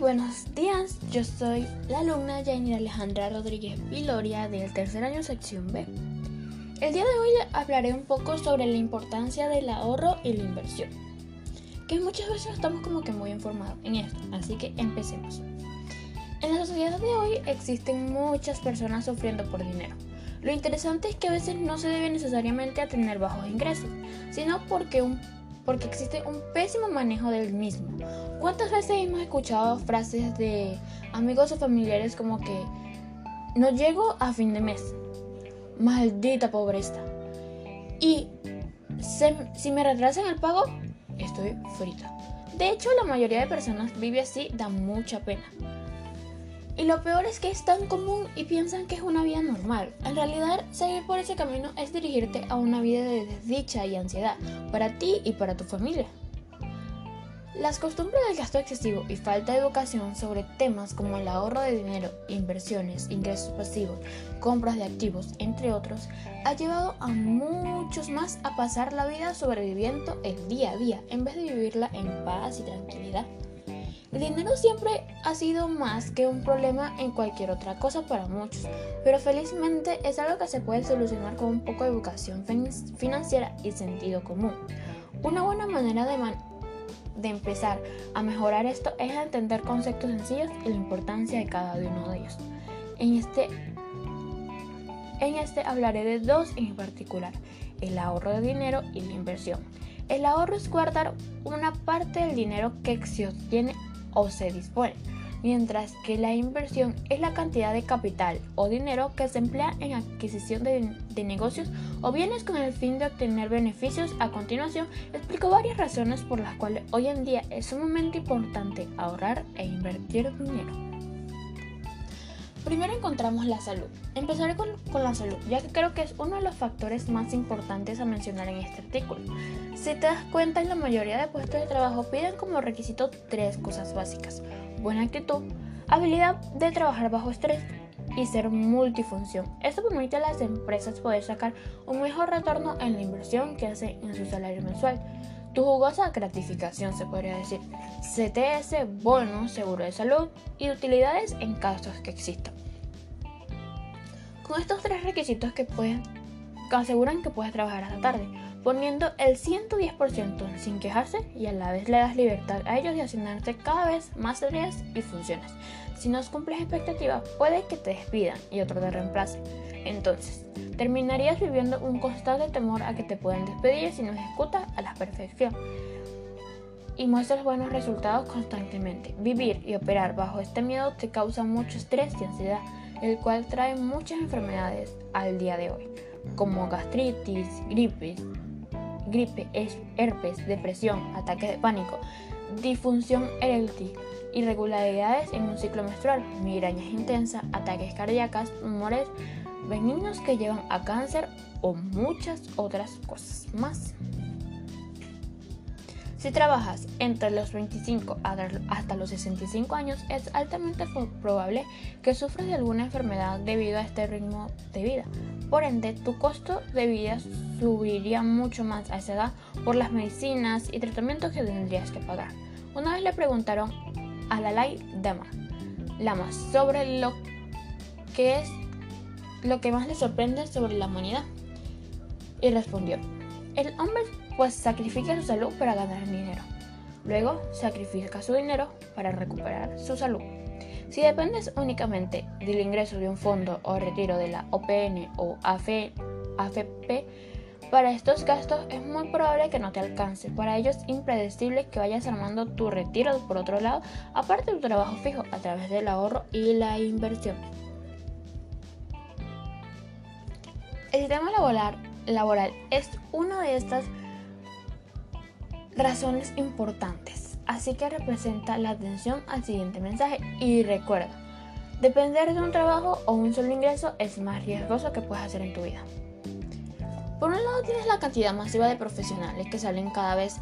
Buenos días, yo soy la alumna Jainir Alejandra Rodríguez Viloria del tercer año sección B. El día de hoy hablaré un poco sobre la importancia del ahorro y la inversión, que muchas veces estamos como que muy informados en esto, así que empecemos. En la sociedad de hoy existen muchas personas sufriendo por dinero. Lo interesante es que a veces no se debe necesariamente a tener bajos ingresos, sino porque un porque existe un pésimo manejo del mismo. ¿Cuántas veces hemos escuchado frases de amigos o familiares como que no llego a fin de mes? Maldita pobreza. Y si me retrasan el pago, estoy frita. De hecho, la mayoría de personas vive así, da mucha pena. Y lo peor es que es tan común y piensan que es una vida normal. En realidad, seguir por ese camino es dirigirte a una vida de desdicha y ansiedad para ti y para tu familia. Las costumbres del gasto excesivo y falta de educación sobre temas como el ahorro de dinero, inversiones, ingresos pasivos, compras de activos, entre otros, ha llevado a muchos más a pasar la vida sobreviviendo el día a día en vez de vivirla en paz y tranquilidad. El dinero siempre ha sido más que un problema en cualquier otra cosa para muchos, pero felizmente es algo que se puede solucionar con un poco de educación financiera y sentido común. Una buena manera de, de empezar a mejorar esto es entender conceptos sencillos y la importancia de cada uno de ellos. En este, en este hablaré de dos en particular, el ahorro de dinero y la inversión. El ahorro es guardar una parte del dinero que se obtiene o se dispone, mientras que la inversión es la cantidad de capital o dinero que se emplea en adquisición de, negocios o bienes con el fin de obtener beneficios. A continuación, explico varias razones por las cuales hoy en día es sumamente importante ahorrar e invertir dinero. Primero encontramos la salud. Empezaré con, la salud, ya que creo que es uno de los factores más importantes a mencionar en este artículo. Si te das cuenta, en la mayoría de puestos de trabajo piden como requisito tres cosas básicas. Buena actitud, habilidad de trabajar bajo estrés y ser multifunción. Esto permite a las empresas poder sacar un mejor retorno en la inversión que hacen en su salario mensual. Tu jugosa gratificación se podría decir. CTS, bono, seguro de salud y utilidades en casos que existan. Con estos tres requisitos que pueden aseguran que puedes trabajar hasta tarde, poniendo el 110% sin quejarse y a la vez le das libertad a ellos de asignarte cada vez más tareas y funciones. Si no cumples expectativas, puede que te despidan y otro te reemplace. Entonces, terminarías viviendo un constante temor a que te puedan despedir si no ejecutas a la perfección y muestras buenos resultados constantemente. Vivir y operar bajo este miedo te causa mucho estrés y ansiedad, el cual trae muchas enfermedades al día de hoy, como gastritis, gripe, gripe, herpes, depresión, ataques de pánico, disfunción eréctil, irregularidades en un ciclo menstrual, migrañas intensas, ataques cardíacos, humores benignos que llevan a cáncer o muchas otras cosas más. Si trabajas entre los 25 hasta los 65 años, es altamente probable que sufras de alguna enfermedad debido a este ritmo de vida. Por ende, tu costo de vida subiría mucho más a esa edad por las medicinas y tratamientos que tendrías que pagar. Una vez le preguntaron a la Dalai Lama, Lama sobre lo que es lo que más le sorprende sobre la humanidad. Y respondió, el hombre pues sacrifica su salud para ganar dinero. Luego sacrifica su dinero para recuperar su salud. Si dependes únicamente del ingreso de un fondo o retiro de la OPN o AFP, para estos gastos es muy probable que no te alcance. Para ello es impredecible que vayas armando tu retiro por otro lado, aparte de tu trabajo fijo, a través del ahorro y la inversión. El sistema laboral, laboral es una de estas razones importantes, así que representa la atención al siguiente mensaje y recuerda, depender de un trabajo o un solo ingreso es más riesgoso que puedes hacer en tu vida. Por un lado tienes la cantidad masiva de profesionales que salen cada vez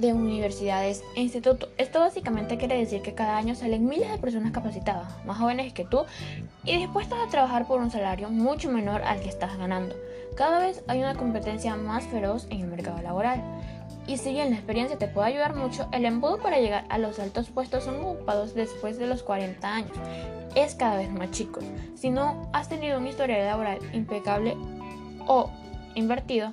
de universidades e institutos. Esto básicamente quiere decir que cada año salen miles de personas capacitadas, más jóvenes que tú, y dispuestas a trabajar por un salario mucho menor al que estás ganando. Cada vez hay una competencia más feroz en el mercado laboral Y si bien la experiencia te puede ayudar mucho, el embudo para llegar a los altos puestos son ocupados después de los 40 años. Es cada vez más chico. Si no has tenido una historia laboral impecable o invertido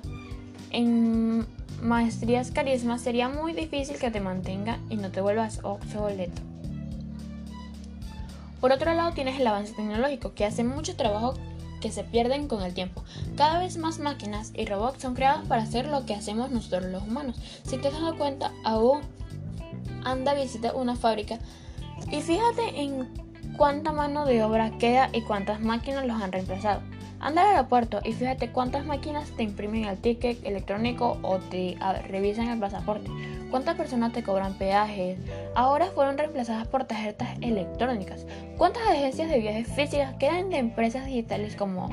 en maestrías carisma, sería muy difícil que te mantenga y no te vuelvas obsoleto. Por otro lado, tienes el avance tecnológico, que hace mucho trabajo que se pierden con el tiempo. Cada vez más máquinas y robots son creados para hacer lo que hacemos nosotros los humanos. Si te dado cuenta, aún anda visita una fábrica y fíjate en cuánta mano de obra queda y cuántas máquinas los han reemplazado. Anda al aeropuerto y fíjate cuántas máquinas te imprimen el ticket electrónico o te revisan el pasaporte. ¿Cuántas personas te cobran peajes? Ahora fueron reemplazadas por tarjetas electrónicas. ¿Cuántas agencias de viajes físicas quedan de empresas digitales como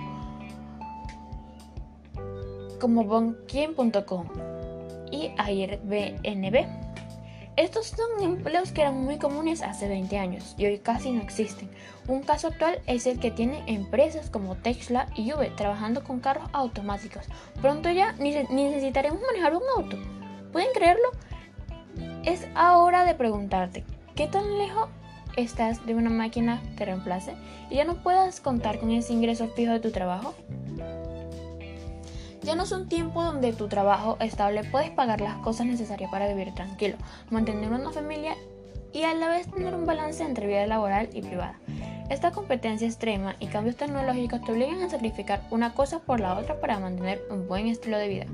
como Bonkin.com y Airbnb? Estos son empleos que eran muy comunes hace 20 años y hoy casi no existen. Un caso actual es el que tienen empresas como Tesla y Uber trabajando con carros automáticos. Pronto ya ni necesitaremos manejar un auto. ¿Pueden creerlo? Es hora de preguntarte, ¿qué tan lejos estás de una máquina que reemplace y ya no puedas contar con ese ingreso fijo de tu trabajo? Ya no es un tiempo donde tu trabajo estable puedes pagar las cosas necesarias para vivir tranquilo, mantener una familia y a la vez tener un balance entre vida laboral y privada. Esta competencia extrema y cambios tecnológicos te obligan a sacrificar una cosa por la otra para mantener un buen estilo de vida.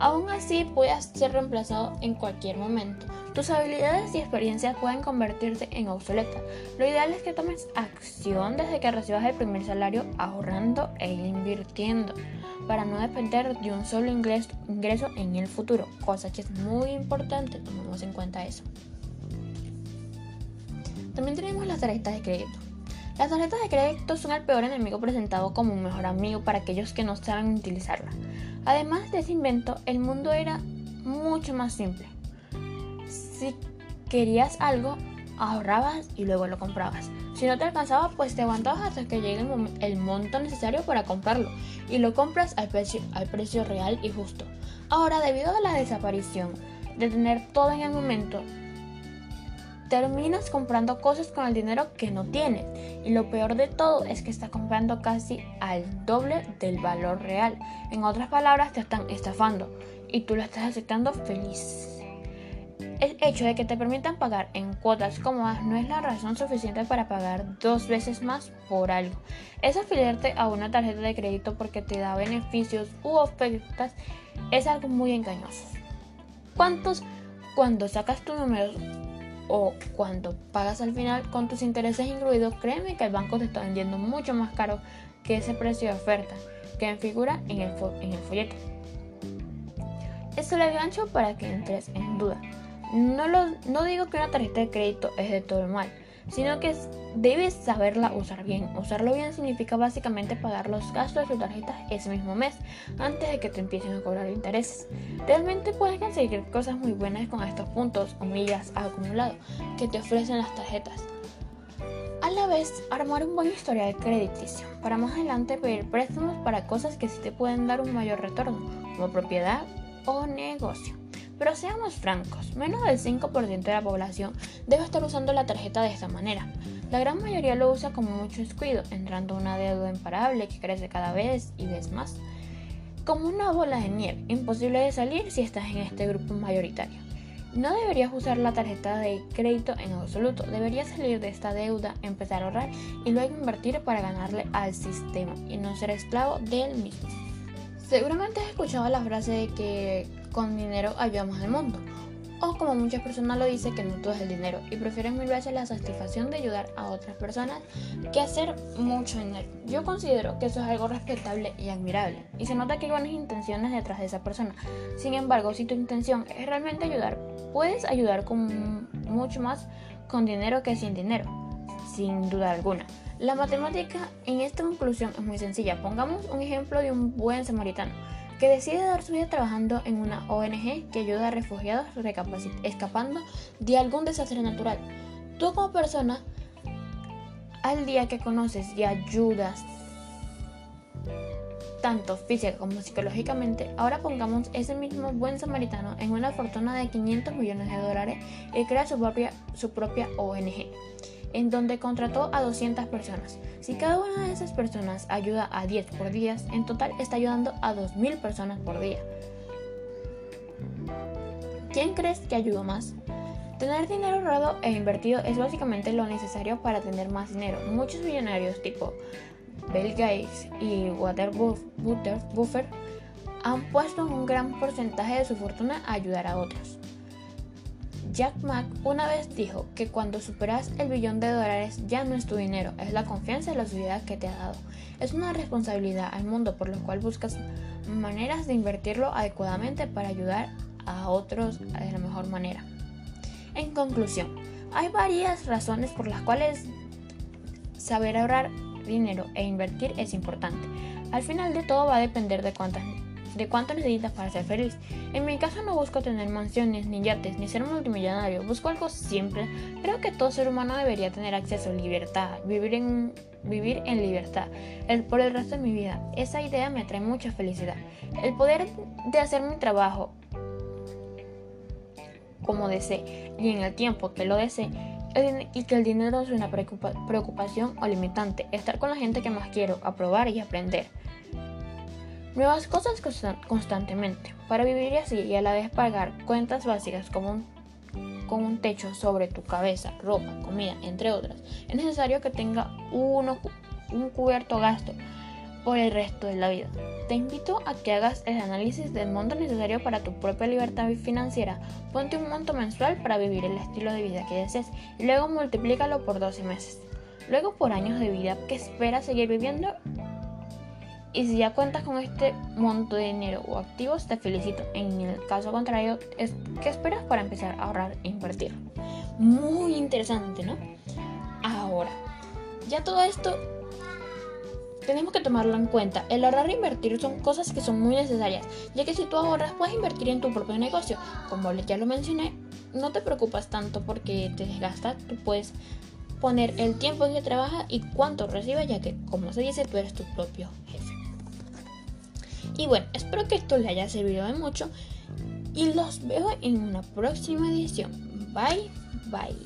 Aún así, puedes ser reemplazado en cualquier momento. Tus habilidades y experiencias pueden convertirse en obsoletas. Lo ideal es que tomes acción desde que recibas el primer salario ahorrando e invirtiendo para no depender de un solo ingreso en el futuro, cosa que es muy importante, tomemos en cuenta eso. También tenemos las tarjetas de crédito. Las tarjetas de crédito son el peor enemigo presentado como un mejor amigo para aquellos que no saben utilizarla. Además de ese invento, el mundo era mucho más simple. Si querías algo, ahorrabas y luego lo comprabas. Si no te alcanzaba, pues te aguantabas hasta que llegue el, monto necesario para comprarlo y lo compras al precio, al precio real y justo. Ahora, debido a la desaparición de tener todo en el momento, terminas comprando cosas con el dinero que no tienes. Y lo peor de todo es que estás comprando casi al doble del valor real. En otras palabras, te están estafando y tú lo estás aceptando feliz. El hecho de que te permitan pagar en cuotas cómodas no es la razón suficiente para pagar dos veces más por algo. Es afiliarte a una tarjeta de crédito porque te da beneficios u ofertas es algo muy engañoso. ¿Cuántos cuando sacas tu número o cuando pagas al final con tus intereses incluidos, créeme que el banco te está vendiendo mucho más caro que ese precio de oferta que figura en el, en el folleto. Esto le gancho para que entres en duda. No, lo, no digo que una tarjeta de crédito es de todo mal, sino que debes saberla usar bien. Usarlo bien significa básicamente pagar los gastos de tu tarjeta ese mismo mes, antes de que te empiecen a cobrar intereses. Realmente puedes conseguir cosas muy buenas con estos puntos o millas acumulado que te ofrecen las tarjetas. A la vez, armar un buen historial crediticio para más adelante pedir préstamos para cosas que sí te pueden dar un mayor retorno, como propiedad o negocio. Pero seamos francos, menos del 5% de la población debe estar usando la tarjeta de esta manera. La gran mayoría lo usa como mucho descuido, entrando una deuda imparable que crece cada vez y vez más. Como una bola de nieve, imposible de salir si estás en este grupo mayoritario. No deberías usar la tarjeta de crédito en absoluto, deberías salir de esta deuda, empezar a ahorrar y luego invertir para ganarle al sistema y no ser esclavo del mismo. Seguramente has escuchado la frase de que con dinero ayudamos al mundo. O como muchas personas lo dicen, que no todo es el dinero y prefieren mil veces la satisfacción de ayudar a otras personas que hacer mucho dinero. Yo considero que eso es algo respetable y admirable y se nota que hay buenas intenciones detrás de esa persona. Sin embargo, si tu intención es realmente ayudar, puedes ayudar con mucho más con dinero que sin dinero, sin duda alguna. La matemática en esta conclusión es muy sencilla. Pongamos un ejemplo de un buen samaritano que decide dar su vida trabajando en una ONG que ayuda a refugiados escapando de algún desastre natural. Tú como persona, al día que conoces y ayudas tanto física como psicológicamente, ahora pongamos ese mismo buen samaritano en una fortuna de 500 millones de dólares y crea su propia, su propia ONG, en donde contrató a 200 personas. Si cada una de esas personas ayuda a 10 por día, en total está ayudando a 2.000 personas por día. ¿Quién crees que ayudó más? Tener dinero ahorrado e invertido es básicamente lo necesario para tener más dinero. Muchos millonarios tipo Bill Gates y Walter Buffer han puesto un gran porcentaje de su fortuna a ayudar a otros. Jack Mack una vez dijo que cuando superas el billón de dólares ya no es tu dinero, es la confianza y la seguridad que te ha dado. Es una responsabilidad al mundo por lo cual buscas maneras de invertirlo adecuadamente para ayudar a otros de la mejor manera. En conclusión, hay varias razones por las cuales saber ahorrar dinero e invertir es importante. Al final de todo va a depender de cuántas de cuánto necesitas para ser feliz. En mi caso no busco tener mansiones, ni yates, ni ser multimillonario, busco algo simple. Creo que todo ser humano debería tener acceso a libertad, vivir en, vivir en libertad el, por el resto de mi vida. Esa idea me trae mucha felicidad. El poder de hacer mi trabajo como desee y en el tiempo que lo desee y que el dinero es una preocupación o limitante. Estar con la gente que más quiero, aprobar y aprender. Nuevas cosas constantemente. Para vivir así y a la vez pagar cuentas básicas como un, un techo sobre tu cabeza, ropa, comida, entre otras, es necesario que tenga uno, un cubierto gasto por el resto de la vida. Te invito a que hagas el análisis del monto necesario para tu propia libertad financiera. Ponte un monto mensual para vivir el estilo de vida que desees y luego multiplícalo por 12 meses. Luego por años de vida que esperas seguir viviendo. Y si ya cuentas con este monto de dinero o activos, te felicito. En el caso contrario, ¿qué esperas para empezar a ahorrar e invertir? Muy interesante, ¿no? Ahora, ya todo esto tenemos que tomarlo en cuenta. El ahorrar e invertir son cosas que son muy necesarias, ya que si tú ahorras puedes invertir en tu propio negocio. Como ya lo mencioné, no te preocupas tanto porque te desgastas, tú puedes poner el tiempo en que trabajas y cuánto recibes, ya que como se dice, tú eres tu propio jefe. Y bueno, espero que esto les haya servido de mucho y los veo en una próxima edición. Bye, bye.